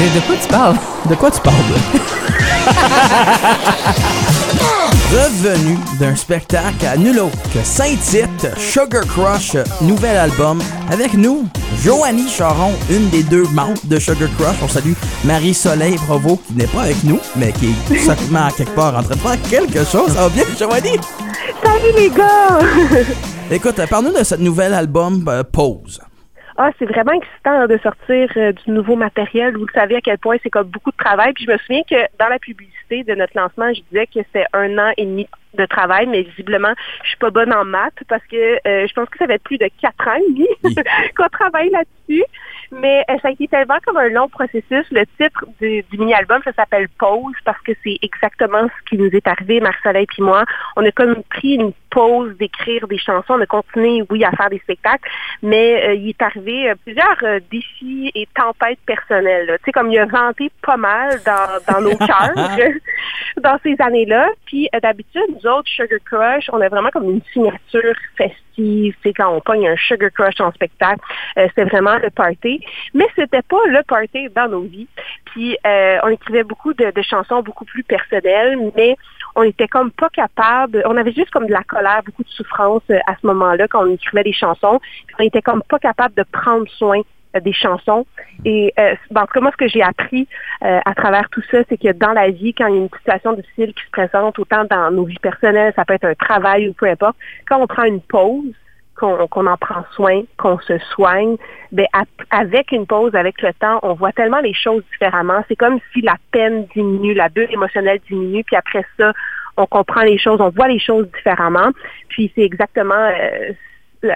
De, de quoi tu parles? De quoi tu parles? Revenu d'un spectacle à nul autre que Saint-Tite, Sugar Crush, nouvel album. Avec nous, Joanie Charon, une des deux membres de Sugar Crush. On salue Marie-Soleil Provo, qui n'est pas avec nous, mais qui est seulement quelque part en train de faire quelque chose. Ça va bien, Joanie? Salut les gars! Écoute, parle-nous de ce nouvel album euh, Pause. Ah, c'est vraiment excitant hein, de sortir euh, du nouveau matériel. Vous le savez à quel point c'est comme beaucoup de travail. Puis je me souviens que dans la publicité de notre lancement, je disais que c'est un an et demi de travail, mais visiblement, je suis pas bonne en maths parce que euh, je pense que ça va être plus de quatre ans et demi qu'on travaille là-dessus. Mais euh, ça a été tellement comme un long processus. Le titre du, mini-album, ça s'appelle Pause parce que c'est exactement ce qui nous est arrivé, Marcel et moi. On a comme pris une pause d'écrire des chansons. On a continué, oui, à faire des spectacles, mais euh, il est arrivé plusieurs défis et tempêtes personnelles. Tu sais, comme il a vanté pas mal dans, dans nos cœurs dans ces années-là. Puis d'habitude, nous autres, Sugar Crush, on a vraiment comme une signature festive. C'est quand on pogne un Sugar Crush en spectacle, euh, c'est vraiment le party. Mais c'était pas le party dans nos vies. Puis euh, on écrivait beaucoup de, chansons beaucoup plus personnelles, mais on était comme pas capable. On avait juste comme de la colère, beaucoup de souffrance euh, à ce moment-là quand on écrivait des chansons. on était comme pas capable de prendre soin euh, des chansons. Et euh, en tout cas, moi, ce que j'ai appris à travers tout ça, c'est que dans la vie, quand il y a une situation difficile qui se présente, autant dans nos vies personnelles, ça peut être un travail ou peu importe, quand on prend une pause, qu'on en prend soin, qu'on se soigne, ben, avec une pause, avec le temps, on voit tellement les choses différemment. C'est comme si la peine diminue, la bulle émotionnelle diminue, puis après ça, on comprend les choses, on voit les choses différemment. Puis c'est exactement euh,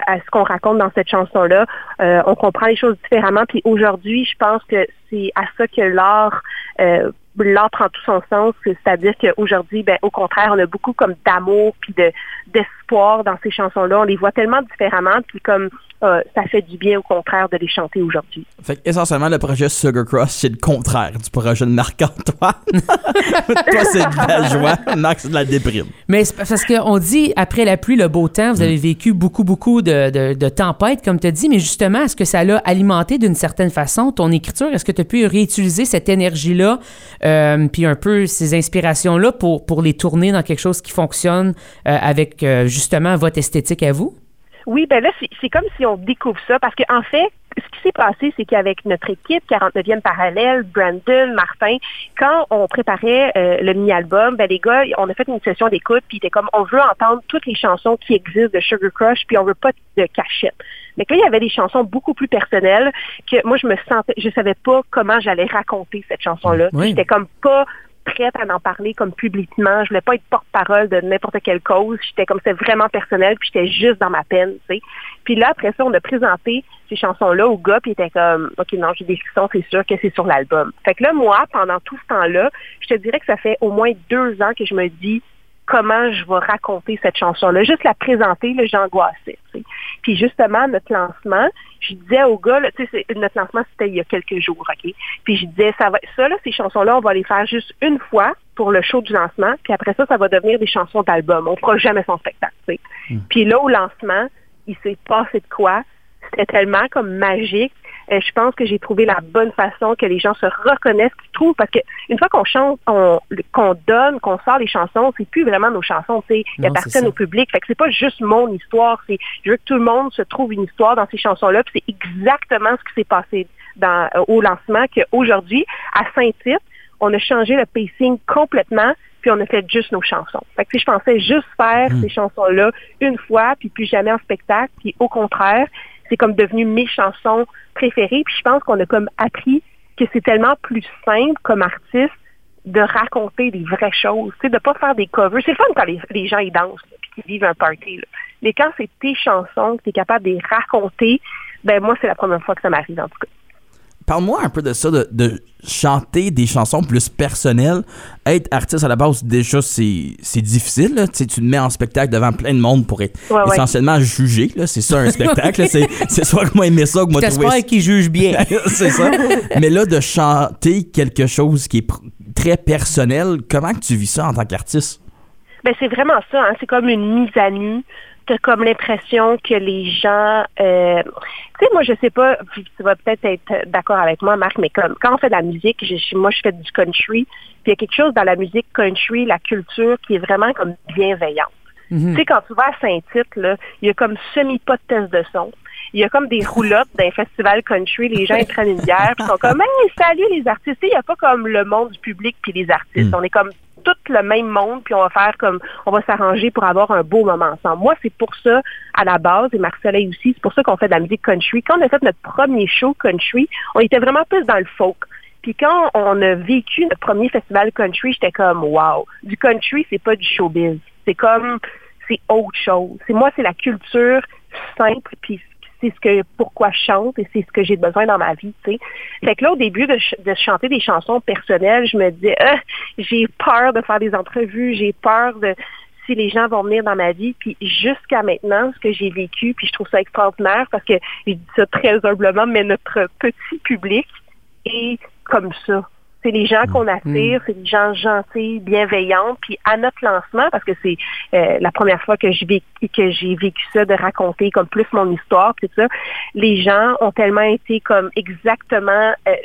à ce qu'on raconte dans cette chanson-là. Euh, on comprend les choses différemment. Puis aujourd'hui, je pense que c'est à ça que l'art euh, l'art prend tout son sens, c'est-à-dire qu'aujourd'hui, ben, au contraire, on a beaucoup comme d'amour puis de d'espoir dans ces chansons-là. On les voit tellement différemment, puis comme euh, ça fait du bien au contraire de les chanter aujourd'hui. Fait essentiellement, le projet Sugar Cross, c'est le contraire du projet de Marc-Antoine. Toi, c'est de la joie, Marc, c'est de la déprime. Mais c'est parce qu'on dit, après la pluie, le beau temps, vous avez vécu beaucoup, beaucoup de, de, tempêtes, comme tu as dit, mais justement, est-ce que ça l'a alimenté d'une certaine façon ton écriture? Est-ce que tu as pu réutiliser cette énergie-là, euh, puis un peu ces inspirations-là pour, pour les tourner dans quelque chose qui fonctionne euh, avec justement votre esthétique à vous? Oui, ben là, c'est comme si on découvre ça, parce qu'en fait, ce qui s'est passé, c'est qu'avec notre équipe 49e parallèle, Brandon, Martin, quand on préparait euh, le mini-album, ben les gars, on a fait une session d'écoute, puis était comme, on veut entendre toutes les chansons qui existent de Sugar Crush, puis on veut pas de cachette. Mais là, il y avait des chansons beaucoup plus personnelles que moi, je me sentais, je savais pas comment j'allais raconter cette chanson-là. J'étais comme pas prête à en parler comme publiquement. Je voulais pas être porte-parole de n'importe quelle cause. J'étais comme c'est vraiment personnel, puis j'étais juste dans ma peine, tu sais. Puis là, après ça, on a présenté ces chansons-là au gars, puis il était comme OK, non, j'ai des frissons, c'est sûr que c'est sur l'album. Fait que là, moi, pendant tout ce temps-là, je te dirais que ça fait au moins deux ans que je me dis comment je vais raconter cette chanson-là. Juste la présenter, j'angoissais. Puis justement, notre lancement, je disais au gars, là, notre lancement, c'était il y a quelques jours, OK? Puis je disais, ça va, ça, là, ces chansons-là, on va les faire juste une fois pour le show du lancement, puis après ça, ça va devenir des chansons d'album. On fera jamais son spectacle, hmm. Puis là, au lancement, il s'est passé de quoi? C'était tellement comme magique. Euh, je pense que j'ai trouvé la bonne façon que les gens se reconnaissent, qu'ils trouvent, parce que une fois qu'on chante, qu'on donne, qu'on sort les chansons, c'est plus vraiment nos chansons, tu sais, elles appartiennent au public. Fait que c'est pas juste mon histoire, c'est je veux que tout le monde se trouve une histoire dans ces chansons-là. Puis c'est exactement ce qui s'est passé dans, euh, au lancement qu'aujourd'hui, à Saint-Tite, on a changé le pacing complètement puis on a fait juste nos chansons. Fait que si je pensais juste faire hmm. ces chansons-là une fois, puis plus jamais en spectacle, puis au contraire, c'est comme devenu mes chansons préférées. Puis je pense qu'on a comme appris que c'est tellement plus simple comme artiste de raconter des vraies choses, de ne pas faire des covers. C'est fun quand les, gens y dansent et qu'ils vivent un party. Mais quand c'est tes chansons, que tu es capable de les raconter, ben moi, c'est la première fois que ça m'arrive en tout cas. Parle-moi un peu de ça, de, chanter des chansons plus personnelles. Être artiste à la base, déjà, c'est difficile. Tu, te mets en spectacle devant plein de monde pour être essentiellement jugé. C'est ça, un spectacle. C'est soit que moi aimer ça, que moi trouver ça. qu'il juge bien. c'est ça. Mais là, de chanter quelque chose qui est très personnel, comment que tu vis ça en tant qu'artiste? Ben, c'est vraiment ça. Hein. C'est comme une mise à nu t'as comme l'impression que les gens, euh, tu sais, moi je sais pas, tu vas peut-être être, d'accord avec moi, Marc, mais comme quand on fait de la musique, je, moi je fais du country, puis il y a quelque chose dans la musique country, la culture qui est vraiment comme bienveillante. Mhm. Tu sais, quand tu vas à Saint-Tite, là, il y a comme semi pas de test de son. Il y a comme des roulottes d'un festival country, les gens ils prennent une bière, puis sont comme Hey, salut les artistes. Il n'y a pas comme le monde du public puis les artistes. Mm. On est comme tout le même monde, puis on va faire comme on va s'arranger pour avoir un beau moment ensemble. Moi, c'est pour ça, à la base, et Marc-Soleil aussi, c'est pour ça qu'on fait de la musique country. Quand on a fait notre premier show country, on était vraiment plus dans le folk. Puis quand on a vécu notre premier festival country, j'étais comme wow, du country, c'est pas du showbiz. C'est comme c'est autre chose. C'est moi, c'est la culture simple, puis c'est ce que pourquoi je chante et c'est ce que j'ai besoin dans ma vie, sais. Fait que là, au début de, de chanter des chansons personnelles, je me disais, Ah, j'ai peur de faire des entrevues, j'ai peur de si les gens vont venir dans ma vie. Puis jusqu'à maintenant, ce que j'ai vécu, puis je trouve ça extraordinaire parce que je dis ça très humblement, mais notre petit public est comme ça. C'est les gens qu'on attire, c'est des gens gentils, bienveillants. Puis à notre lancement, parce que c'est euh, la première fois que j'ai vécu, que j'ai vécu ça, de raconter comme plus mon histoire, tout ça, les gens ont tellement été comme exactement euh,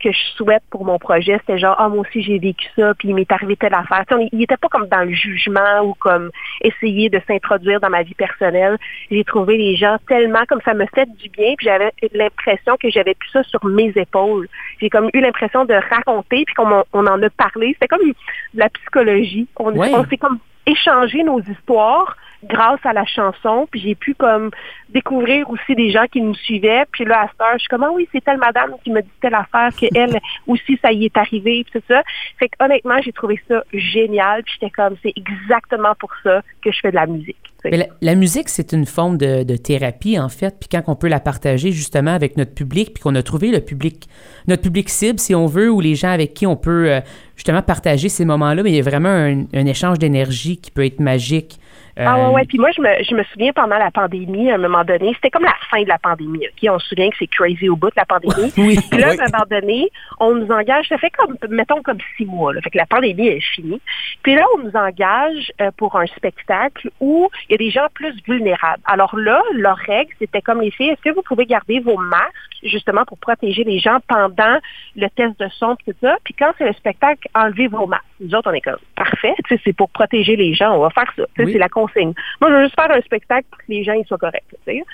que je souhaite pour mon projet. C'était genre, ah, moi aussi j'ai vécu ça, puis il m'est arrivé telle affaire. Tu sais, il n'était pas comme dans le jugement ou comme essayer de s'introduire dans ma vie personnelle. J'ai trouvé les gens tellement comme ça me fait du bien, puis j'avais l'impression que j'avais plus ça sur mes épaules. J'ai comme eu l'impression de raconter, puis qu'on on en a parlé. C'était comme de la psychologie. On, Ouais. on s'est comme échangé nos histoires grâce à la chanson, puis j'ai pu comme découvrir aussi des gens qui nous suivaient, puis là, à cette heure, je suis comme, ah oui, c'est telle madame qui me dit telle affaire, qu'elle aussi, ça y est arrivé, puis tout ça. Fait que honnêtement, j'ai trouvé ça génial, puis j'étais comme, c'est exactement pour ça que je fais de la musique. Mais la, la musique, c'est une forme de, de thérapie, en fait. Puis quand on peut la partager justement avec notre public, puis qu'on a trouvé le public, notre public cible, si on veut, ou les gens avec qui on peut euh, justement partager ces moments-là, mais il y a vraiment un, un échange d'énergie qui peut être magique. Ah Euh, ouais, ouais. Puis moi, je me, je me souviens pendant la pandémie, à un moment donné, c'était comme la fin de la pandémie. OK? On se souvient que c'est crazy au bout de la pandémie. Oui. Puis là, à un moment donné, on nous engage, ça fait comme, mettons, comme six mois. Là. Fait que la pandémie est finie. Puis là, on nous engage euh, pour un spectacle où il y a des gens plus vulnérables. Alors là, leur règle, c'était comme les filles, est-ce que vous pouvez garder vos masques, justement, pour protéger les gens pendant le test de son, tout ça? Puis quand c'est le spectacle, enlevez vos masques. Nous autres, on est comme, parfait, tu sais, c'est pour protéger les gens, on va faire ça. Oui. C'est la consigne. Moi, je veux juste faire un spectacle pour que les gens ils soient corrects. tu sais.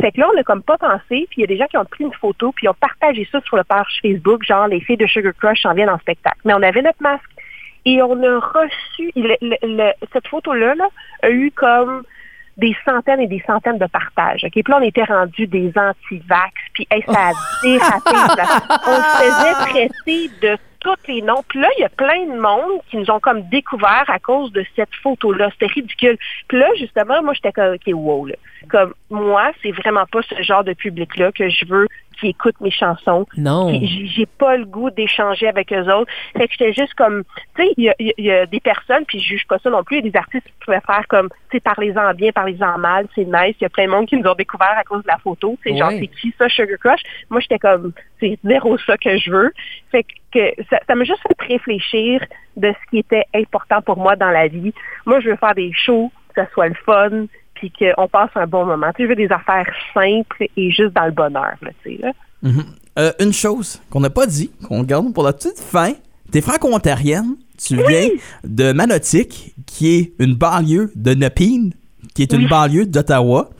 Fait que là, on n'a comme pas pensé, puis il y a des gens qui ont pris une photo, puis ils ont partagé ça sur le page Facebook, genre les filles de Sugar Crush s'en viennent en spectacle. Mais on avait notre masque. Et on a reçu, le- le- le- cette photo-là là, a eu comme des centaines et des centaines de partages. Puis là, on était rendus des anti-vax, puis hey, ça a dérapé. là. On se faisait traiter de tous les noms. Puis là, il y a plein de monde qui nous ont comme découvert à cause de cette photo-là. C'était ridicule. Puis là, justement, moi, j'étais comme, OK, wow, là. Comme, moi, c'est vraiment pas ce genre de public-là que je veux qui écoute mes chansons. Non. J'ai pas le goût d'échanger avec eux autres. Fait que j'étais juste comme, tu sais, il y a, y des personnes, puis je juge pas ça non plus, il y a des artistes qui pouvaient faire comme, tu sais, parlez-en bien, parlez-en mal, c'est nice. Il y a plein de monde qui nous ont découvert à cause de la photo. C'est genre, c'est qui ça, Sugar Crush? Moi, j'étais comme, c'est zéro ça que je veux. Fait que ça ça m'a juste fait réfléchir de ce qui était important pour moi dans la vie. Moi, je veux faire des shows, que ça soit le fun, puis qu'on passe un bon moment. Tu sais, je veux des affaires simples et juste dans le bonheur, là, tu sais, là. Mhm. Euh, une chose qu'on n'a pas dit, qu'on garde pour la petite fin. T'es franco-ontarienne. Tu viens de Manotick, qui est une banlieue de Nepean, qui est une Oui. banlieue d'Ottawa.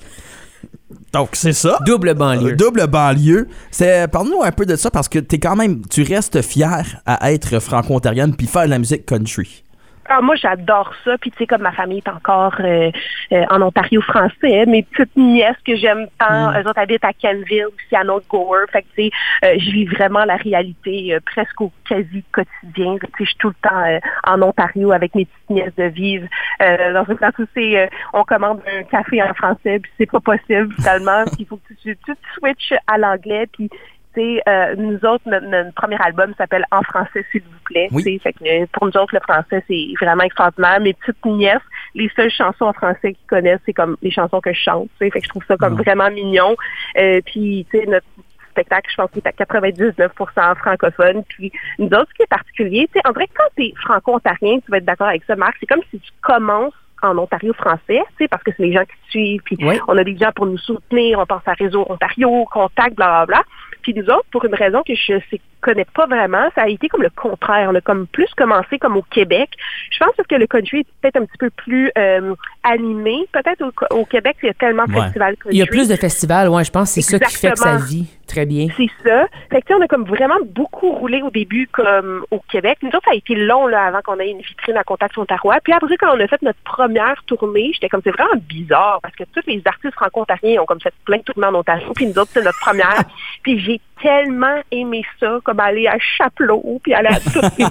Donc, c'est ça. Double banlieue. Euh, double banlieue. C'est, parle-nous un peu de ça parce que t'es quand même, tu restes fier à être franco-ontarienne puis faire de la musique country. Ah, moi, j'adore ça. Puis, tu sais, comme ma famille est encore euh, euh, en Ontario français, mes petites nièces que j'aime tant, eux autres habitent à Canville, aussi à North Gower. Fait que, tu sais, euh, je vis vraiment la réalité euh, presque au quasi quotidien. Tu sais, je suis tout le temps euh, en Ontario avec mes petites nièces de vivre. Euh, dans une place où c'est, euh, on commande un café en français, puis c'est pas possible, finalement. Puis, il faut que tu, tu, tu switches à l'anglais, puis euh, nous autres, notre, notre premier album s'appelle En français, s'il vous plaît. Oui. Fait que, euh, pour nous autres, le français, c'est vraiment extraordinaire. Mes petites nièces, les seules chansons en français qu'ils connaissent, c'est comme les chansons que je chante. Fait que je trouve ça comme Mhm. vraiment mignon. Euh, puis, tu sais, notre spectacle, je pense qu'il est à 99% francophone. Puis, nous autres, ce qui est particulier, tu sais, dirait que quand tu es franco-ontarien, tu vas être d'accord avec ça, Marc, c'est comme si tu commences en Ontario français, tu sais, parce que c'est les gens qui puis on a des gens pour nous soutenir, on pense à Réseau Ontario, Contact, bla bla bla. Puis nous autres, pour une raison que je ne connais pas vraiment, ça a été comme le contraire. On a comme plus commencé comme au Québec. Je pense que le country est peut-être un petit peu plus euh, animé. Peut-être au, Québec, il y a tellement de festivals country. Il y a plus de festivals, ouais. Je pense que c'est ça qui fait que ça vit très bien. C'est ça. Fait que, on a comme vraiment beaucoup roulé au début comme au Québec. Nous autres, ça a été long là, avant qu'on ait une vitrine à Contact Ontario. Puis après, quand on a fait notre première tournée, j'étais comme, c'est vraiment bizarre parce que tous les artistes franco-ontariens ont comme fait plein de tournées en Ontario. Puis nous autres, c'est notre première. puis j'ai tellement aimé ça, comme aller à Chapelot, puis aller à toutes les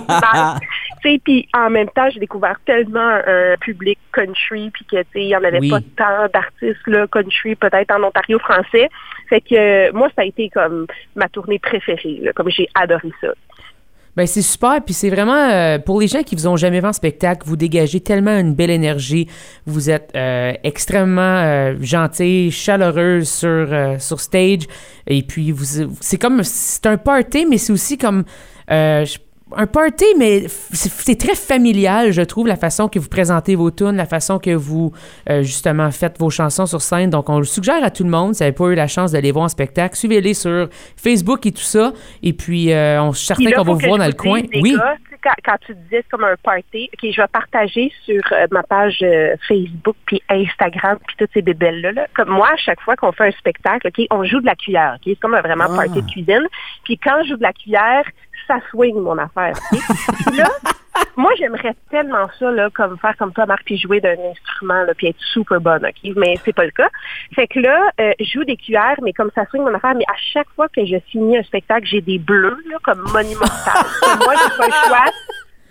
sais, puis en même temps, j'ai découvert tellement un public country, puis que, tu sais, il n'y en avait pas tant d'artistes, là, country, peut-être en Ontario français. Fait que moi, ça a été comme ma tournée préférée, comme j'ai adoré ça. Ben c'est super, puis c'est vraiment euh, pour les gens qui vous ont jamais vu en spectacle, vous dégagez tellement une belle énergie, vous êtes euh, extrêmement euh, gentil, chaleureuse sur sur stage, et puis vous c'est comme c'est un party, mais c'est aussi comme un party, mais c'est très familial, je trouve, la façon que vous présentez vos tunes, la façon que vous, euh, justement, faites vos chansons sur scène. Donc, on le suggère à tout le monde. Si vous n'avez pas eu la chance d'aller voir en spectacle, suivez-les sur Facebook et tout ça. Et puis, euh, on est certain qu'on va vous voir dans le coin. Oui. quand, tu disais comme un party, OK, je vais partager sur euh, ma page Facebook puis Instagram puis toutes ces bébelles-là. Comme moi, à chaque fois qu'on fait un spectacle, OK, on joue de la cuillère. OK, c'est comme un vraiment ah. party de cuisine. Puis quand je joue de la cuillère, ça swing, mon affaire. là, moi, j'aimerais tellement ça, là, comme faire comme toi, Marc, puis jouer d'un instrument, là, puis être super bonne, OK? Mais c'est pas le cas. Fait que là, euh, je joue des cuillères, mais comme ça swing, mon affaire, mais à chaque fois que je finis un spectacle, j'ai des bleus, là, comme monumental. moi, j'ai pas le choix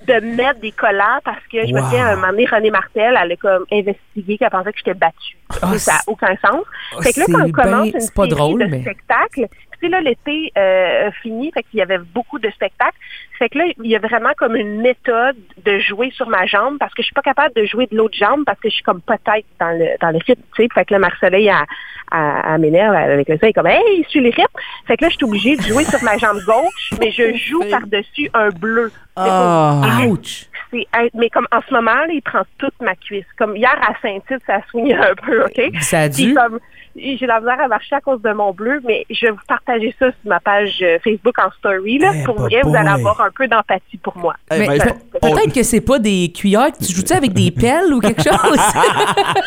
de mettre des collants parce que je me souviens, à un moment donné, René Martel, elle a comme investigué qu'elle pensait que j'étais battue. Ah, ça n'a aucun sens. Ah, fait que là, quand on commence une série drôle, de spectacles, tu sais, là, l'été euh, fini, fait qu'il y avait beaucoup de spectacles. Fait que là, il y a vraiment comme une méthode de jouer sur ma jambe parce que je suis pas capable de jouer de l'autre jambe parce que je suis comme peut-être dans le dans le rythme, tu sais. Fait que là, Marcelet, à, à, à m'énerve avec le ça, il est comme Hey, je suis le rythme. Fait que là, je suis obligée de jouer sur ma jambe gauche, mais je joue par-dessus un bleu. Oh, ouch! mais comme en ce moment, là, il prend toute ma cuisse. Comme hier à Saint-Tite, ça swing un peu, OK? Ça a dû? J'ai la misère à marcher à cause de mon bleu, mais je vais vous partager ça sur ma page euh, Facebook en story. Là. Eh, pour vrai, vous allez avoir un peu d'empathie pour moi. Eh, mais ben, peut-être que c'est pas des cuillères. Tu joues-tu avec des pelles ou quelque chose?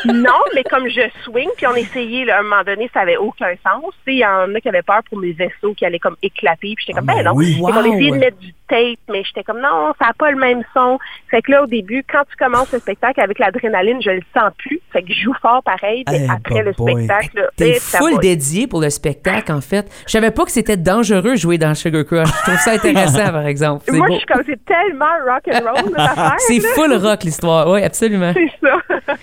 non, mais comme je swing, puis on essayait, à un moment donné, ça avait aucun sens. Il y en a qui avaient peur pour mes vaisseaux qui allaient comme éclater. Puis j'étais comme, ah, ben non. Oui. Et on essayait de mettre du tape, mais j'étais comme, non, ça n'a pas le même son. Fait que là, au début, quand tu commences le spectacle avec l'adrénaline, je le sens plus. Fait que je joue fort pareil. Mais eh, après le spectacle, T'es full dédié pour le spectacle, en fait. Je savais pas que c'était dangereux jouer dans Sugar Crush. Je trouve ça intéressant, par exemple. Moi, je suis comme, c'est tellement rock and roll, C'est full rock, l'histoire. Oui, absolument. C'est ça.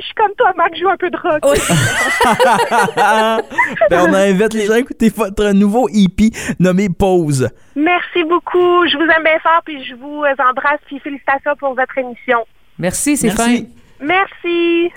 je suis comme toi, Marc, joue un peu de rock. ben, on invite les gens à écouter votre nouveau EP nommé Pause. Merci beaucoup. Je vous aime bien fort, puis je vous embrasse, puis félicitations pour votre émission. Merci, c'est fin. Merci.